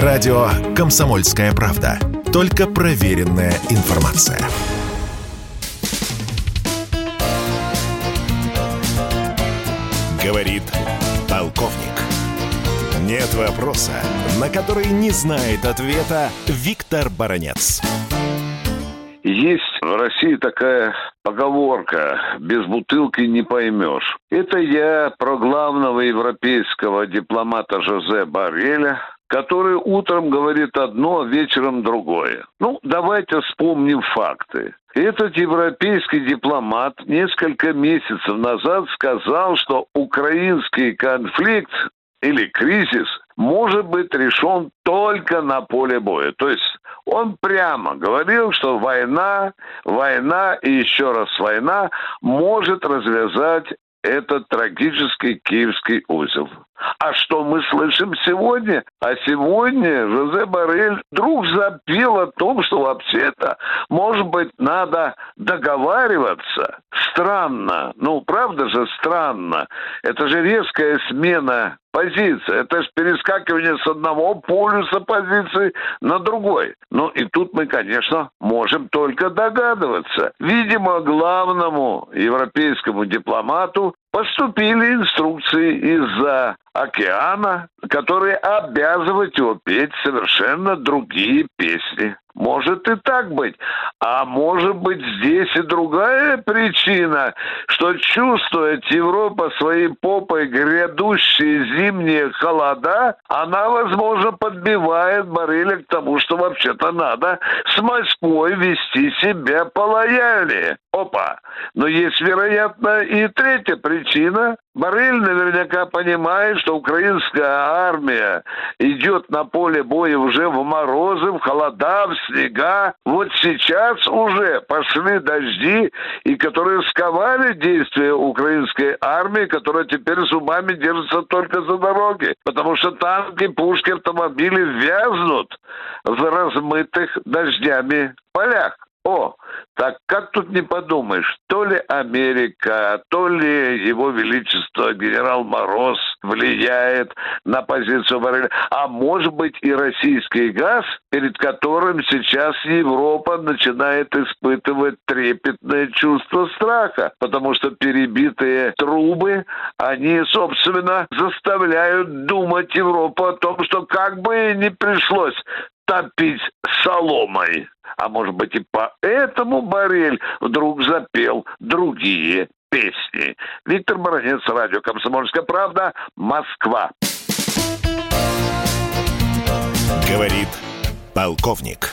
Радио «Комсомольская правда». Только проверенная информация. Говорит полковник. Нет вопроса, на который не знает ответа Виктор Баранец. Есть в России такая поговорка «без бутылки не поймешь». Это я про главного европейского дипломата Жозе Барреля, который утром говорит одно, а вечером другое. Ну, давайте вспомним факты. Этот европейский дипломат несколько месяцев назад сказал, что украинский конфликт или кризис может быть решен только на поле боя. То есть он прямо говорил, что война, война и еще раз война может развязать этот трагический киевский узел. А что мы слышим сегодня? А сегодня Жозе Барель вдруг запил о том, что вообще-то, может быть, надо договариваться. Странно. Ну, правда же странно. Это же резкая смена позиции. Это же перескакивание с одного полюса позиции на другой. Ну и тут мы, конечно, можем только догадываться. Видимо, главному европейскому дипломату поступили инструкции из-за океана, которые обязывают его петь совершенно другие песни. Может и так быть. А может быть здесь и другая причина, что чувствует Европа своей попой грядущие зимние холода, она, возможно, подбивает Барреля к тому, что вообще-то надо с Москвой вести себя полояльнее. Опа! Но есть, вероятно, и третья причина. Барель наверняка понимает, что украинская армия идет на поле боя уже в морозы, в холода, в снега. Вот сейчас уже пошли дожди, и которые сковали действия украинской армии, которая теперь зубами держится только за дороги. Потому что танки, пушки, автомобили вязнут в размытых дождями полях. О, так как тут не подумаешь, то ли Америка, то ли его величество генерал Мороз влияет на позицию Барреля, а может быть и российский газ, перед которым сейчас Европа начинает испытывать трепетное чувство страха, потому что перебитые трубы, они, собственно, заставляют думать Европу о том, что как бы не пришлось топить соломой. А может быть и поэтому Барель вдруг запел другие песни. Виктор Баранец, радио «Комсомольская правда», Москва. Говорит полковник.